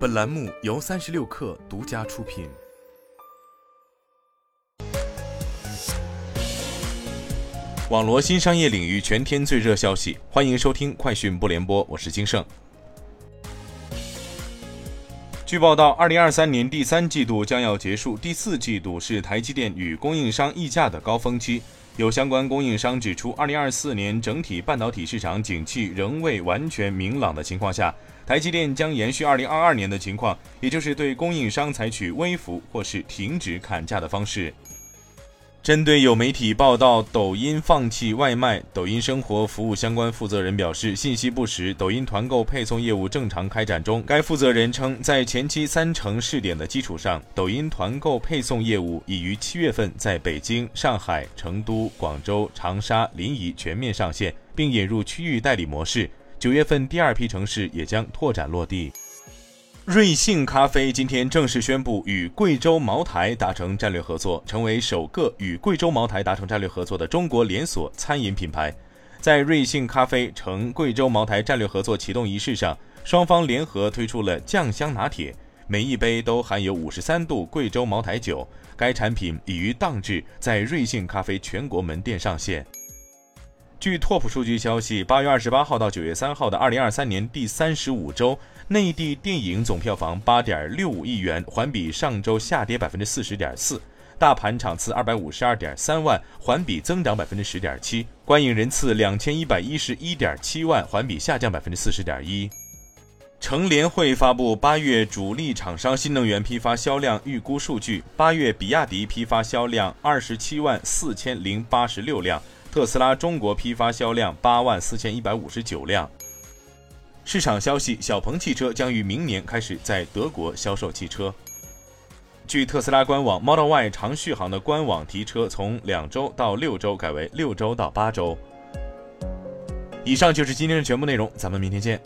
本栏目由三十六氪独家出品。网罗新商业领域全天最热消息，欢迎收听快讯不联播，我是金盛。据报道，二零二三年第三季度将要结束，第四季度是台积电与供应商议价的高峰期。有相关供应商指出，二零二四年整体半导体市场景气仍未完全明朗的情况下，台积电将延续二零二二年的情况，也就是对供应商采取微幅或是停止砍价的方式。针对有媒体报道抖音放弃外卖，抖音生活服务相关负责人表示，信息不实。抖音团购配送业务正常开展中。该负责人称，在前期三城试点的基础上，抖音团购配送业务已于七月份在北京、上海、成都、广州、长沙、临沂全面上线，并引入区域代理模式。九月份第二批城市也将拓展落地。瑞幸咖啡今天正式宣布与贵州茅台达成战略合作，成为首个与贵州茅台达成战略合作的中国连锁餐饮品牌。在瑞幸咖啡成贵州茅台战略合作启动仪式上，双方联合推出了酱香拿铁，每一杯都含有五十三度贵州茅台酒。该产品已于当日在瑞幸咖啡全国门店上线。据拓普数据消息，八月二十八号到九月三号的二零二三年第三十五周，内地电影总票房八点六五亿元，环比上周下跌百分之四十点四；大盘场次二百五十二点三万，环比增长百分之十点七；观影人次两千一百一十一点七万，环比下降百分之四十点一。乘联会发布八月主力厂商新能源批发销量预估数据，八月比亚迪批发销量二十七万四千零八十六辆。特斯拉中国批发销量八万四千一百五十九辆。市场消息：小鹏汽车将于明年开始在德国销售汽车。据特斯拉官网，Model Y 长续航的官网提车从两周到六周改为六周到八周。以上就是今天的全部内容，咱们明天见。